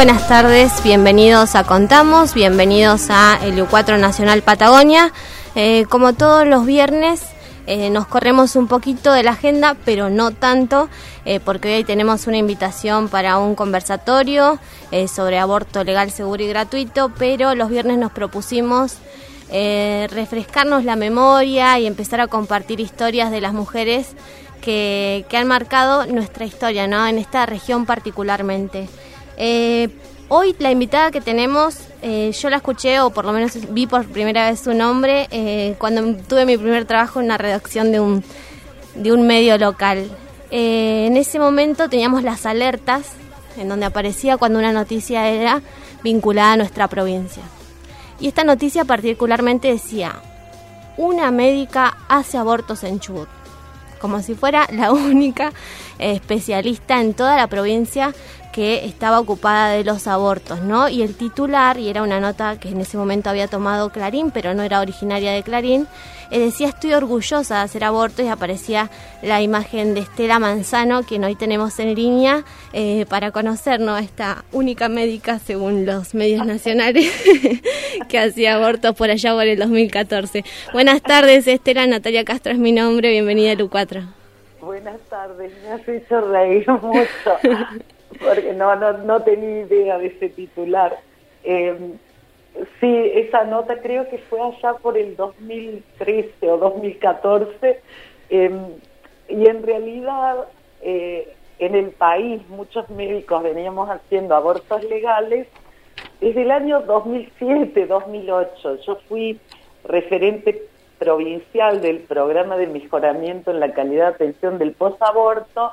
Buenas tardes, bienvenidos a Contamos, bienvenidos a el U4 Nacional Patagonia. Eh, como todos los viernes, eh, nos corremos un poquito de la agenda, pero no tanto, eh, porque hoy tenemos una invitación para un conversatorio sobre aborto legal, seguro y gratuito, pero los viernes nos propusimos refrescarnos la memoria y empezar a compartir historias de las mujeres que, que han marcado nuestra historia, ¿no? En esta región particularmente. Eh, hoy la invitada que tenemos, eh, yo la escuché o por lo menos vi por primera vez su nombre eh, cuando tuve mi primer trabajo en una redacción de un, de un medio local. en ese momento teníamos las alertas en donde aparecía cuando una noticia era vinculada a nuestra provincia. Y esta noticia particularmente decía, una médica hace abortos en Chubut, como si fuera la única especialista en toda la provincia que estaba ocupada de los abortos, ¿no? Y el titular, y era una nota que en ese momento había tomado Clarín, pero no era originaria de Clarín, eh, decía estoy orgullosa de hacer abortos y aparecía la imagen de Estela Manzano, quien hoy tenemos en línea eh, para conocernos, esta única médica, según los medios nacionales, que hacía abortos por allá por el 2014. Buenas tardes, Estela, Natalia Castro es mi nombre, bienvenida a U4. Buenas tardes, me has hecho reír mucho porque no, no, no tenía idea de ese titular. Eh, sí, esa nota creo que fue allá por el 2013 o 2014, em, y en realidad eh, en el país muchos médicos veníamos haciendo abortos legales desde el año 2007, 2008. Yo fui referente provincial del programa de mejoramiento en la calidad de atención del posaborto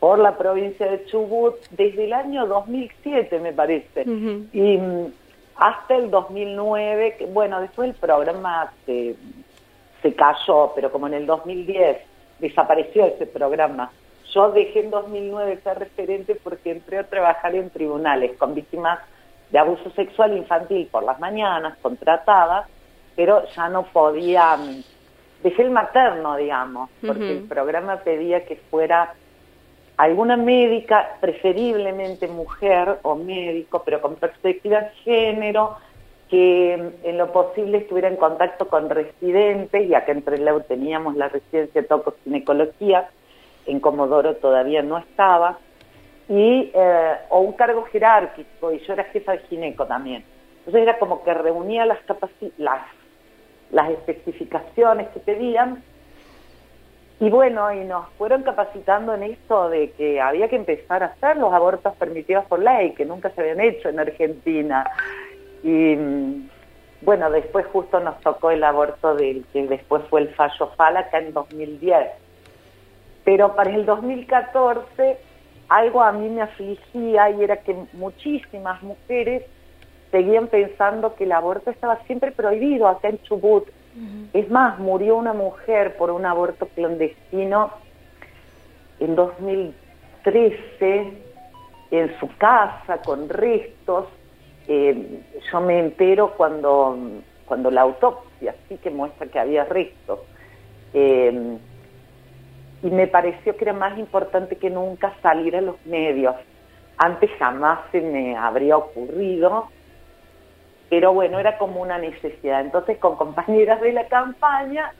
por la provincia de Chubut desde el año 2007, me parece. Y mm, hasta el 2009, que, bueno, después el programa se, se cayó, pero como en el 2010 desapareció ese programa. Yo dejé en 2009 ser referente porque entré a trabajar en tribunales con víctimas de abuso sexual infantil por las mañanas, contratadas, pero ya no podía, mm, dejé el materno, digamos, porque el programa pedía que fuera alguna médica, preferiblemente mujer o médico, pero con perspectiva de género, que en lo posible estuviera en contacto con residentes, ya que entre Leu teníamos la residencia de tocoginecología, en Comodoro todavía no estaba, y, eh, o un cargo jerárquico, y yo era jefa de gineco también. Entonces era como que reunía las, las, las especificaciones que pedían y bueno, y nos fueron capacitando en esto de que había que empezar a hacer los abortos permitidos por ley, que nunca se habían hecho en Argentina. Y mm, bueno, después justo nos tocó el aborto del que después fue el fallo FALA acá en 2010. Pero para el 2014 algo a mí me afligía y era que muchísimas mujeres seguían pensando que el aborto estaba siempre prohibido acá en Chubut es más, murió una mujer por un aborto clandestino en 2013 en su casa con restos. Eh, yo me entero cuando, cuando la autopsia sí que muestra que había restos. Eh, y me pareció que era más importante que nunca salir a los medios, Antes jamás se me habría ocurrido, pero bueno, era como una necesidad. Entonces con compañeras de la campaña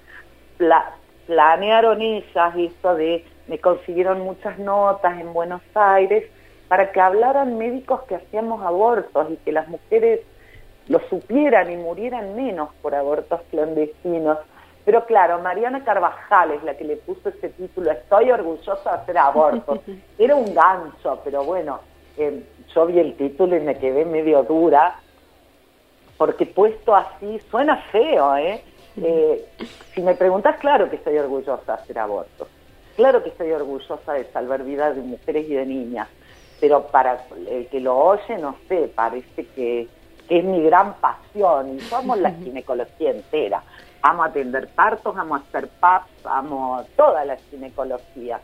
planearon ellas esto de, me consiguieron muchas notas en Buenos Aires para que hablaran médicos que hacíamos abortos y que las mujeres lo supieran y murieran menos por abortos clandestinos. Pero claro, Mariana Carvajal es la que le puso ese título, estoy orgullosa de hacer abortos. Era un gancho, pero bueno, eh, yo vi el título y me quedé medio dura, porque puesto así suena feo, ¿eh? eh si me preguntas, claro que estoy orgullosa de hacer abortos. Claro que estoy orgullosa de salvar vidas de mujeres y de niñas, pero para el que lo oye, no sé, parece que que es mi gran pasión, y somos la ginecología entera. Amo atender partos, amo hacer PAPs, amo toda la ginecología.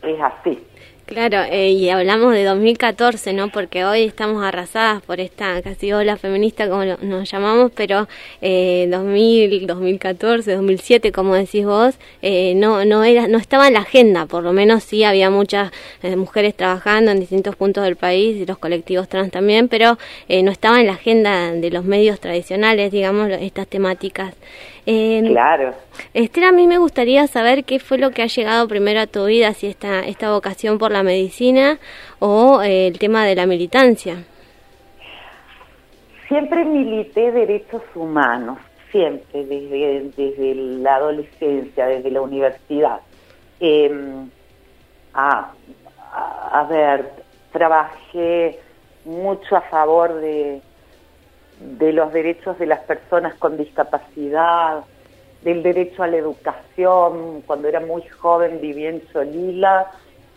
Es así. Claro, eh, y hablamos de 2014, ¿no? Porque hoy estamos arrasadas por esta casi ola feminista, como nos llamamos, pero eh, 2000, 2014, 2007, como decís vos, eh, no no era no estaba en la agenda, por lo menos sí había muchas eh, mujeres trabajando en distintos puntos del país y los colectivos trans también, pero no estaba en la agenda de los medios tradicionales, digamos, estas temáticas. Claro. Esther, a mí me gustaría saber qué fue lo que ha llegado primero a tu vida, si esta, esta vocación por la medicina o eh, el tema de la militancia? Siempre milité derechos humanos, siempre, desde, desde la adolescencia, desde la universidad. Em, a, a, ver, trabajé mucho a favor de, de los derechos de las personas con discapacidad, del derecho a la educación. Cuando era muy joven viví en Solila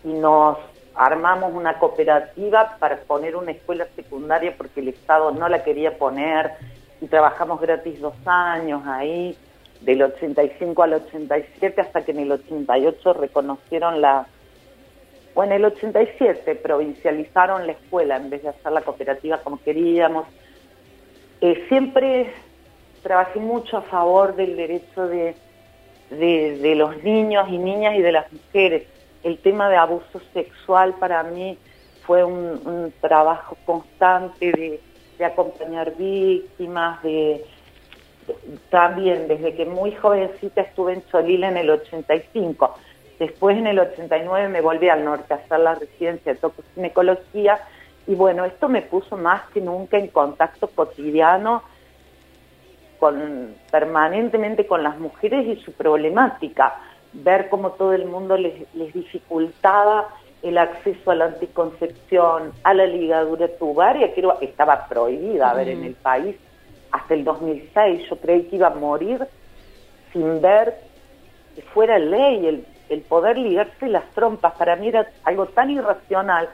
y nos armamos una cooperativa para poner una escuela secundaria porque el Estado no la quería poner y trabajamos gratis dos años ahí, del 85 al 87 hasta que en el 88 reconocieron la, o en el 87 provincializaron la escuela en vez de hacer la cooperativa como queríamos. Eh, siempre trabajé mucho a favor del derecho de, de los niños y niñas y de las mujeres el tema de abuso sexual para mí fue un, trabajo constante de, acompañar víctimas, de, también desde que muy jovencita estuve en Cholila en el 85. Después en el 89 me volví al norte a hacer la residencia de toxicología y bueno, esto me puso más que nunca en contacto cotidiano con permanentemente con las mujeres y su problemática ver cómo todo el mundo les, dificultaba el acceso a la anticoncepción, a la ligadura tubaria, que estaba prohibida a ver en el país hasta el 2006. Yo creí que iba a morir sin ver que fuera ley el, el poder ligarse las trompas. Para mí era algo tan irracional.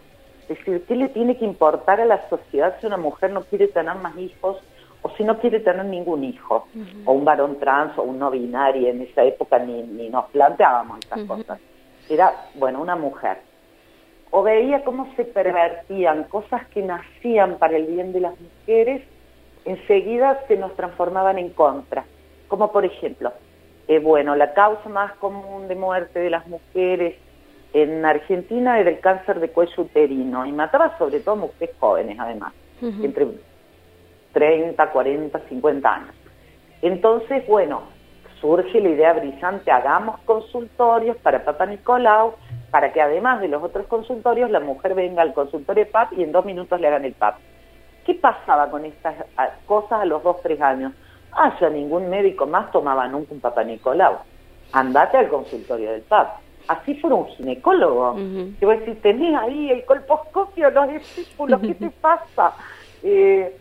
Decir, ¿qué le tiene que importar a la sociedad si una mujer no quiere tener más hijos o si no quiere tener ningún hijo, o un varón trans o un no binario, en esa época ni, ni nos planteábamos esas cosas. Era, bueno, una mujer. O veía cómo se pervertían cosas que nacían para el bien de las mujeres, enseguida se nos transformaban en contra. Como por ejemplo, eh, bueno, la causa más común de muerte de las mujeres en Argentina era el cáncer de cuello uterino y mataba sobre todo mujeres jóvenes además, entre 30, 40, 50 años. Entonces, bueno, surge la idea brillante, hagamos consultorios para Papa Nicolau, para que además de los otros consultorios, la mujer venga al consultorio PAP y en dos minutos le hagan el PAP. ¿Qué pasaba con estas cosas a los dos, tres años? Ah, ya ningún médico más tomaba nunca un Papa Nicolau. Andate al consultorio del PAP. Así fuera un ginecólogo. Que voy a decir, tenés ahí el colposcopio, los discípulos, ¿qué te pasa? Eh,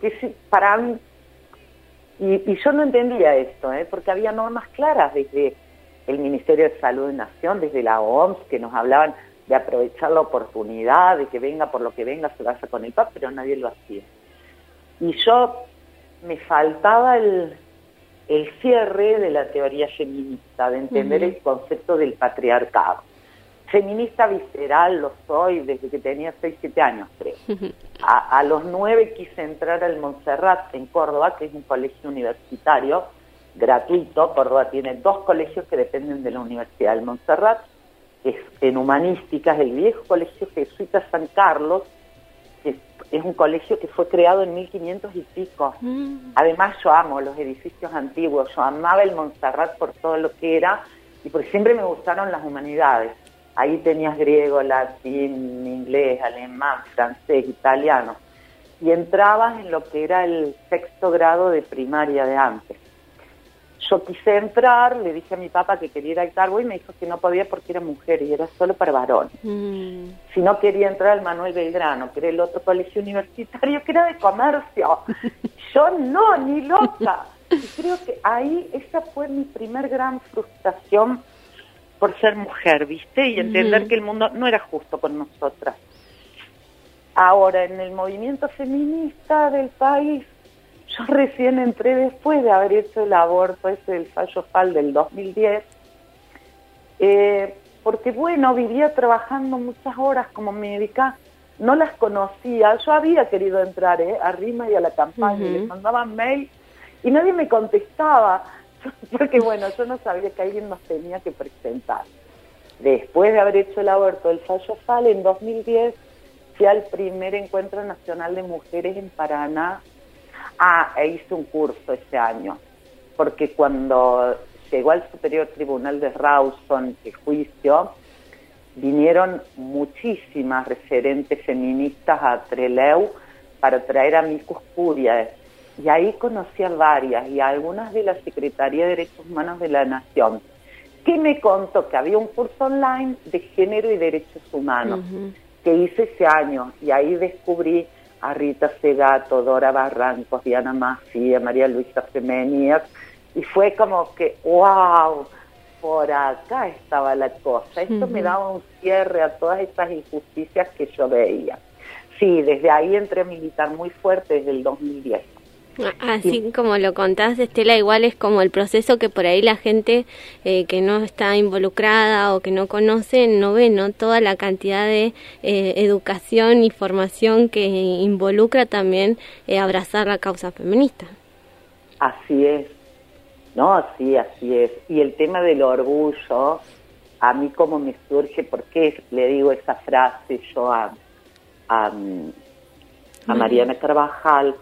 que para mí, y, yo no entendía esto, ¿eh? porque había normas claras desde el Ministerio de Salud de Nación, desde la OMS, que nos hablaban de aprovechar la oportunidad, de que venga por lo que venga, se vaya con el PAP, pero nadie lo hacía. Y yo me faltaba el, el cierre de la teoría feminista, de entender el concepto del patriarcado. Feminista visceral lo soy desde que tenía 6, 7 años, creo. A, los 9 quise entrar al Montserrat en Córdoba, que es un colegio universitario gratuito. Córdoba tiene dos colegios que dependen de la Universidad del Montserrat. es en humanísticas, el viejo colegio jesuita San Carlos, que es un colegio que fue creado en 1500 y pico. Mm. Además yo amo los edificios antiguos, yo amaba el Montserrat por todo lo que era y porque siempre me gustaron las humanidades. Ahí tenías griego, latín, inglés, alemán, francés, italiano. Y entrabas en lo que era el sexto grado de primaria de antes. Yo quise entrar, le dije a mi papá que quería ir al cargo y me dijo que no podía porque era mujer y era solo para varón. Mm. Si no quería entrar al Manuel Belgrano, que era el otro colegio universitario que era de comercio. Yo no, ni loca. Y creo que ahí esa fue mi primer gran frustración por ser mujer, ¿viste? Y entender que el mundo no era justo con nosotras. Ahora, en el movimiento feminista del país, yo recién entré después de haber hecho el aborto ese del fallo FAL del 2010, eh, porque bueno, vivía trabajando muchas horas como médica, no las conocía, yo había querido entrar ¿eh? a Rima y a la campaña, Ujú. les mandaban mail y nadie me contestaba, porque bueno, yo no sabía que alguien nos tenía que presentar. Después de haber hecho el aborto del fallo FAL en 2010, fui al primer encuentro nacional de mujeres en Paraná. Ah, e hice un curso ese año, porque cuando llegó al Superior Tribunal de Rawson el juicio, vinieron muchísimas referentes feministas a Treleu para traer a Micus Curiae. Y ahí conocí a varias y a algunas de la Secretaría de Derechos Humanos de la Nación, que me contó que había un curso online de género y derechos humanos que hice ese año y ahí descubrí a Rita Segato, Dora Barrancos, Diana Mafia, María Luisa Femenías y fue como que, wow, por acá estaba la cosa. Esto me daba un cierre a todas estas injusticias que yo veía. Sí, desde ahí entré a militar muy fuerte desde el 2010. Así como lo contás, Estela, igual es como el proceso que por ahí la gente eh, que no está involucrada o que no conoce no ve, ¿no? Toda la cantidad de eh, educación y formación que involucra también eh, abrazar la causa feminista. Así es. No, sí, así es. Y el tema del orgullo, a mí como me surge, ¿por qué le digo esa frase yo a, a, a Mariana Carvajal?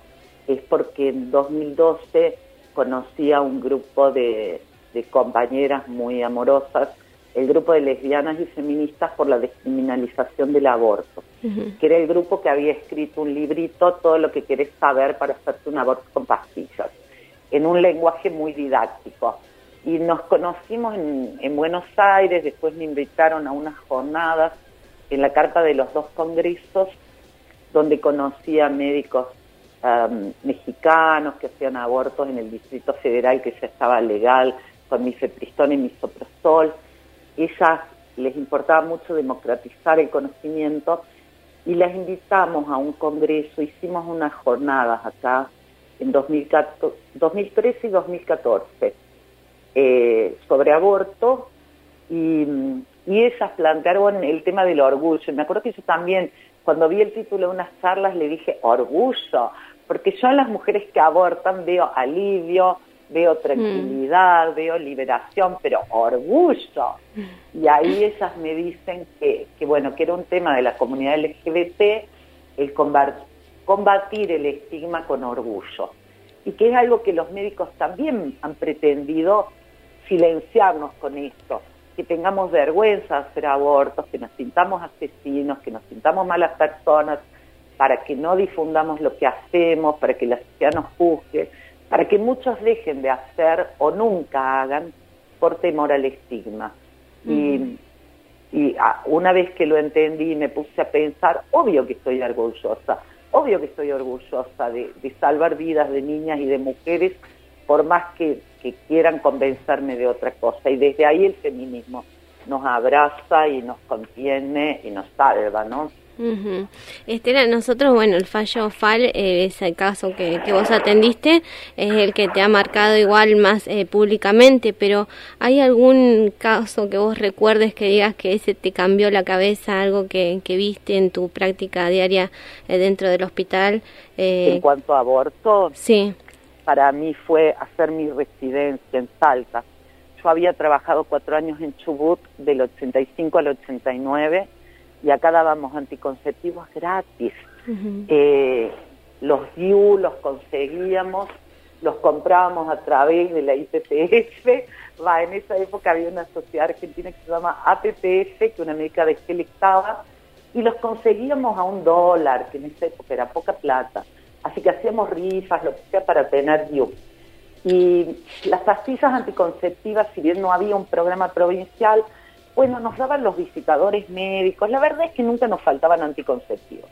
Es porque en 2012 conocí a un grupo de, de compañeras muy amorosas, el grupo de lesbianas y feministas por la descriminalización del aborto que era el grupo que había escrito un librito, todo lo que querés saber para hacerte un aborto con pastillas, en un lenguaje muy didáctico. Y nos conocimos en, en Buenos Aires, después me invitaron a unas jornadas en la carta de los dos congresos, donde conocí a médicos um, mexicanos que hacían abortos en el Distrito Federal, que ya estaba legal, con mifepristón y misoprostol. Ellas les importaba mucho democratizar el conocimiento y las invitamos a un congreso, hicimos unas jornadas acá en 2014, 2013 y 2014 eh, sobre aborto y, y ellas plantearon el tema del orgullo. Me acuerdo que yo también, cuando vi el título de unas charlas, le dije orgullo, porque yo en las mujeres que abortan veo alivio, veo tranquilidad, veo liberación, pero orgullo. Y ahí ellas me dicen que, que, bueno, que era un tema de la comunidad LGBT el combat- combatir el estigma con orgullo. Y que es algo que los médicos también han pretendido silenciarnos con esto, que tengamos vergüenza de hacer abortos, que nos sintamos asesinos, que nos sintamos malas personas, para que no difundamos lo que hacemos, para que la sociedad nos juzgue, para que muchos dejen de hacer o nunca hagan por temor al estigma. Y, y ah, una vez que lo entendí y me puse a pensar, obvio que estoy orgullosa, obvio que estoy orgullosa de, de salvar vidas de niñas y de mujeres, por más que, que quieran convencerme de otra cosa. Y desde ahí el feminismo nos abraza y nos contiene y nos salva, ¿no? Ujú. Estela, nosotros, bueno, el fallo FAL, eh, es el caso que, que vos atendiste, es el que te ha marcado igual más eh, públicamente, pero ¿hay algún caso que vos recuerdes que digas que ese te cambió la cabeza, algo que, que viste en tu práctica diaria eh, dentro del hospital? Eh, En cuanto a aborto, sí. Para mí fue hacer mi residencia en Salta. Yo había trabajado cuatro años en Chubut, del 85 al 89, y acá dábamos anticonceptivos gratis. Eh, los DIU los conseguíamos, los comprábamos a través de la IPPF. Va, en esa época había una sociedad argentina que se llama APPF, que una médica de y los conseguíamos a un dólar, que en esa época era poca plata. Así que hacíamos rifas, lo que sea, para tener DIU. Y las pastillas anticonceptivas, si bien no había un programa provincial, bueno, nos daban los visitadores médicos. La verdad es que nunca nos faltaban anticonceptivos.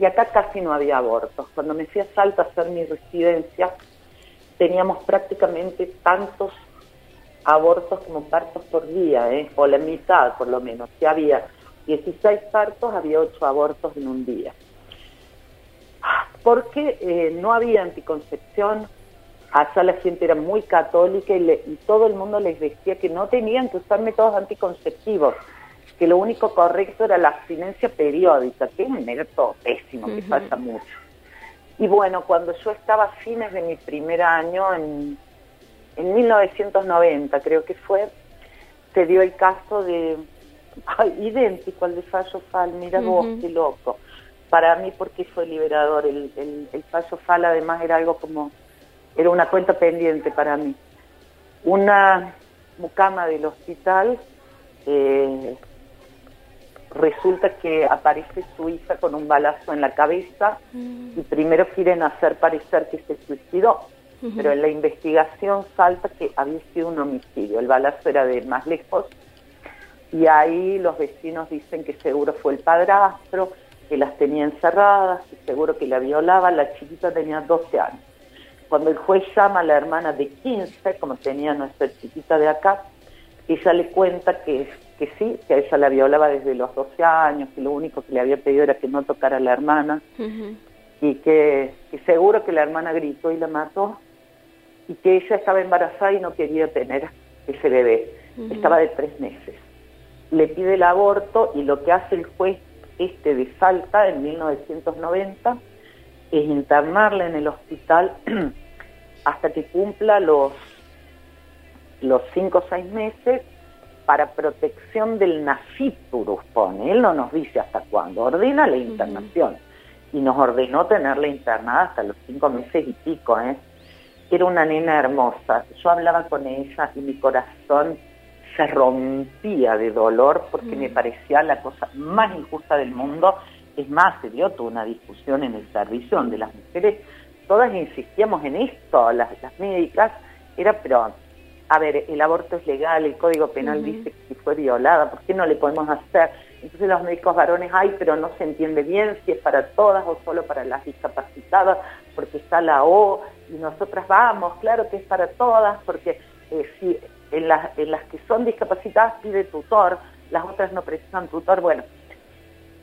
Y acá casi no había abortos. Cuando me fui a Salta a hacer mi residencia, teníamos prácticamente tantos abortos como partos por día, ¿eh? o la mitad por lo menos. Si había 16 partos, había 8 abortos en un día. Porque eh, no había anticoncepción, allá la gente era muy católica y, todo el mundo les decía que no tenían que usar métodos anticonceptivos, que lo único correcto era la abstinencia periódica, que es un método pésimo, que pasa mucho. Y bueno, cuando yo estaba a fines de mi primer año, en, en 1990 creo que fue, se dio el caso de, idéntico al de Fallo Fal, mira vos, qué loco. Para mí, porque fue liberador, el, el, el Fallo Fal además era algo como era una cuenta pendiente para mí. Una mucama del hospital, eh, resulta que aparece su hija con un balazo en la cabeza mm. y primero quieren hacer parecer que se suicidó, pero en la investigación salta que había sido un homicidio, el balazo era de más lejos y ahí los vecinos dicen que seguro fue el padrastro, que las tenía encerradas, que seguro que la violaba, la chiquita tenía 12 años. Cuando el juez llama a la hermana de 15, como tenía nuestra chiquita de acá, ella le cuenta que, que sí, que a ella la violaba desde los 12 años, que lo único que le había pedido era que no tocara a la hermana, y que, seguro que la hermana gritó y la mató, y que ella estaba embarazada y no quería tener ese bebé, estaba de tres meses. Le pide el aborto y lo que hace el juez este de Salta en 1990 es internarla en el hospital hasta que cumpla los, los cinco o seis meses para protección del naciturus, pone. Él no nos dice hasta cuándo, ordena la internación. Y nos ordenó tenerla internada hasta los cinco meses y pico, ¿eh? Era una nena hermosa. Yo hablaba con ella y mi corazón se rompía de dolor porque me parecía la cosa más injusta del mundo. Es más, se dio toda una discusión en el servicio donde las mujeres todas insistíamos en esto, las, las médicas, era, pero, a ver, el aborto es legal, el Código Penal dice que si fue violada, ¿por qué no le podemos hacer? Entonces los médicos varones, hay, pero no se entiende bien si es para todas o solo para las discapacitadas, porque está la O, y nosotras vamos, claro que es para todas, porque eh, si en las, en las que son discapacitadas pide tutor, las otras no precisan tutor, bueno,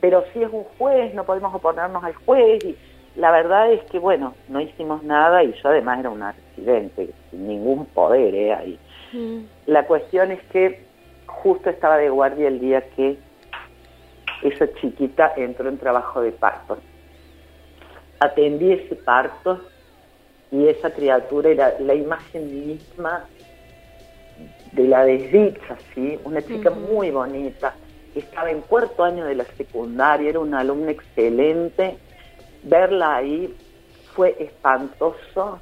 pero si es un juez, no podemos oponernos al juez y la verdad es que, bueno, no hicimos nada y yo además era un accidente, sin ningún poder ¿eh? ahí. Mm. La cuestión es que justo estaba de guardia el día que esa chiquita entró en trabajo de parto. Atendí ese parto y esa criatura era la imagen misma de la desdicha, ¿sí? Una chica muy bonita estaba en cuarto año de la secundaria, era una alumna excelente. Verla ahí fue espantoso.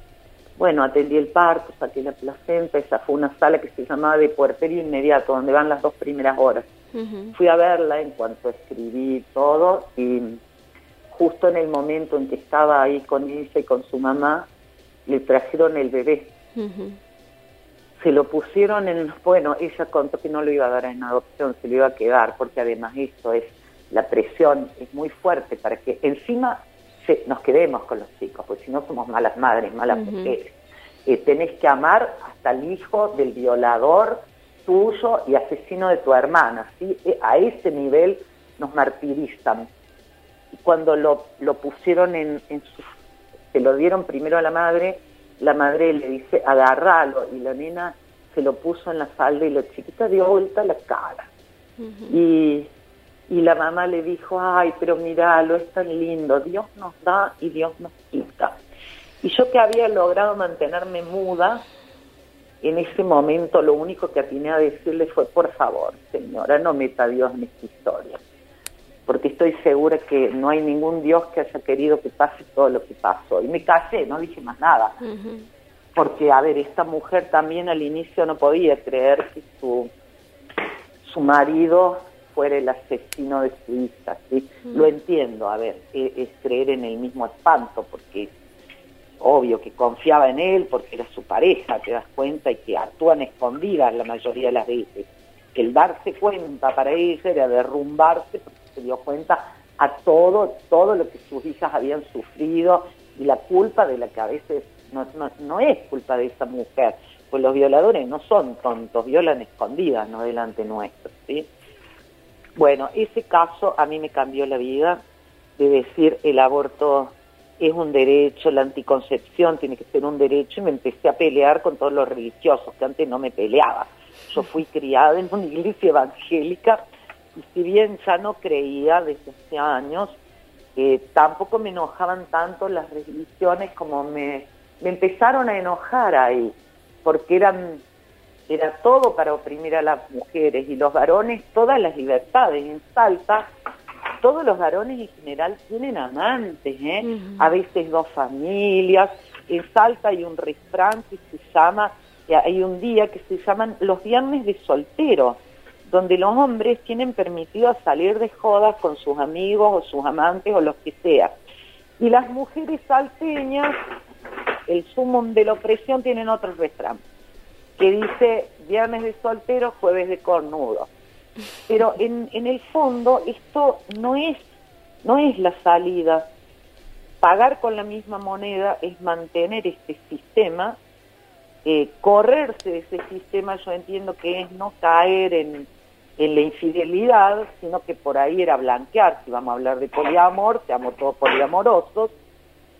Bueno, atendí el parto, saqué la placenta, esa fue una sala que se llamaba de puerperio inmediato, donde van las dos primeras horas. Fui a verla en cuanto escribí todo y justo en el momento en que estaba ahí con ella y con su mamá, le trajeron el bebé se lo pusieron en, bueno, ella contó que no lo iba a dar en adopción, se lo iba a quedar, porque además esto es, la presión es muy fuerte para que encima se, nos quedemos con los chicos, porque si no somos malas madres, malas mujeres. Eh, tenés que amar hasta el hijo del violador tuyo y asesino de tu hermana, ¿sí? Eh, a ese nivel nos martirizan. Y cuando lo, lo pusieron en, en su, se lo dieron primero a la madre, la madre le dice, agarralo, y la nena se lo puso en la falda y la chiquita dio vuelta la cara. y, y la mamá le dijo, ay, pero míralo, es tan lindo, Dios nos da y Dios nos quita. Y yo que había logrado mantenerme muda, en ese momento lo único que atiné a decirle fue, por favor, señora, no meta a Dios en esta historia, porque estoy segura que no hay ningún Dios que haya querido que pase todo lo que pasó. Y me callé, no dije más nada, porque, a ver, esta mujer también al inicio no podía creer que su, su marido fuera el asesino de su hija, ¿sí? Lo entiendo, a ver, es, es creer en el mismo espanto, porque obvio que confiaba en él porque era su pareja, te das cuenta, y que actúan escondidas la mayoría de las veces. El darse cuenta para ella era derrumbarse porque se dio cuenta a todo, todo lo que sus hijas habían sufrido y la culpa de la que a veces no, no, no es culpa de esa mujer, pues los violadores no son tontos, violan escondidas, no delante nuestro, ¿sí? Bueno, ese caso a mí me cambió la vida de decir el aborto es un derecho, la anticoncepción tiene que ser un derecho y me empecé a pelear con todos los religiosos, que antes no me peleaba. Yo fui criada en una iglesia evangélica y si bien ya no creía desde hace años, eh, tampoco me enojaban tanto las religiones como me, me empezaron a enojar ahí, porque eran era todo para oprimir a las mujeres y los varones todas las libertades. En Salta todos los varones en general tienen amantes, ¿eh? a veces dos familias. En Salta hay un refrán que se llama, hay un día que se llaman los viernes de soltero, donde los hombres tienen permitido salir de jodas con sus amigos o sus amantes o los que sea. Y las mujeres salteñas, el sumum de la opresión, tienen otro refrán que dice viernes de soltero, jueves de cornudo. Pero en, en el fondo esto no es, no es la salida. Pagar con la misma moneda es mantener este sistema, eh, correrse de ese sistema yo entiendo que es no caer en, en la infidelidad, sino que por ahí era blanquear, si vamos a hablar de poliamor, seamos todos poliamorosos,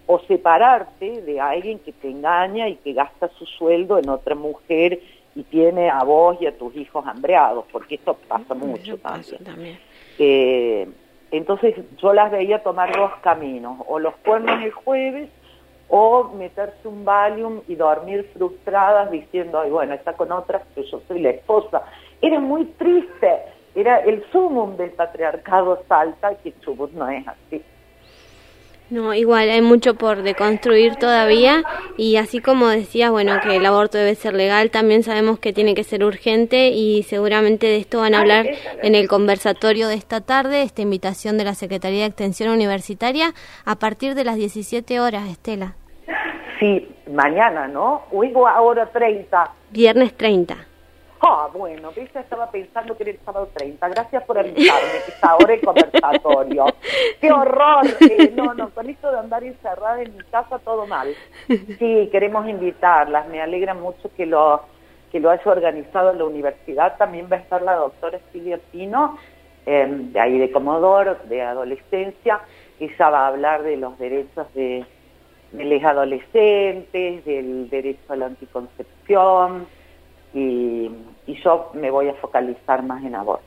o separarte de alguien que te engaña y que gasta su sueldo en otra mujer y tiene a vos y a tus hijos hambreados, porque esto pasa mucho también. Eh, entonces yo las veía tomar dos caminos, o los cuernos el jueves, o meterse un Valium y dormir frustradas diciendo, ay, bueno, está con otra, pero yo soy la esposa. Era muy triste, era el sumum del patriarcado salta, que Chubut no es así. No, igual hay mucho por deconstruir todavía y así como decías, bueno, que el aborto debe ser legal, también sabemos que tiene que ser urgente y seguramente de esto van a hablar en el conversatorio de esta tarde, esta invitación de la Secretaría de Extensión Universitaria a partir de las 17 horas, Estela. Sí, mañana, ¿no? O ahora 30. Viernes 30. Ah, bueno, ¿viste? estaba pensando que era el sábado 30. Gracias por avisarme que está ahora el conversatorio. ¡Qué horror! Eh, no, no, con esto de andar encerrada en mi casa, todo mal. Sí, queremos invitarlas. Me alegra mucho que lo, que lo haya organizado la universidad. También va a estar la doctora Silvia Pino, em, de ahí de Comodoro, de adolescencia. Ella va a hablar de los derechos de, de los adolescentes, del derecho a la anticoncepción y, yo me voy a focalizar más en aborto.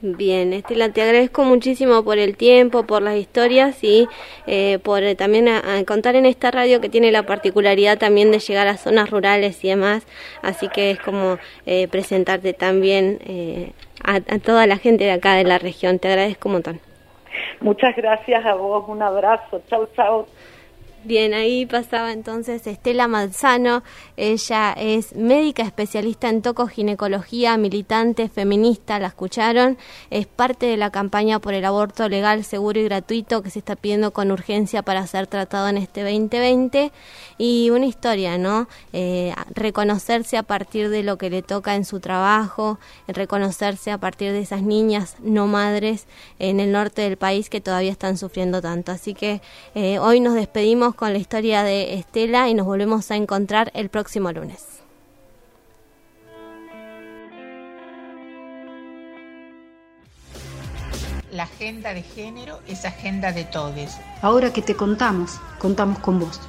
Bien, Estela, te agradezco muchísimo por el tiempo, por las historias y eh, por eh, también a, contar en esta radio que tiene la particularidad también de llegar a zonas rurales y demás, así que es como eh, presentarte también a, a, toda la gente de acá de la región. Te agradezco un montón. Muchas gracias a vos, un abrazo, chau, chau. Bien, ahí pasaba entonces Estela Manzano. Ella es médica especialista en tocoginecología, militante, feminista, la escucharon. Es parte de la campaña por el aborto legal, seguro y gratuito que se está pidiendo con urgencia para ser tratado en este 2020. Y una historia, ¿no? Eh, reconocerse a partir de lo que le toca en su trabajo, reconocerse a partir de esas niñas no madres en el norte del país que todavía están sufriendo tanto. Así que eh, hoy nos despedimos con la historia de Estela y nos volvemos a encontrar el próximo lunes. La agenda de género es agenda de todos. Ahora que te contamos, contamos con vos.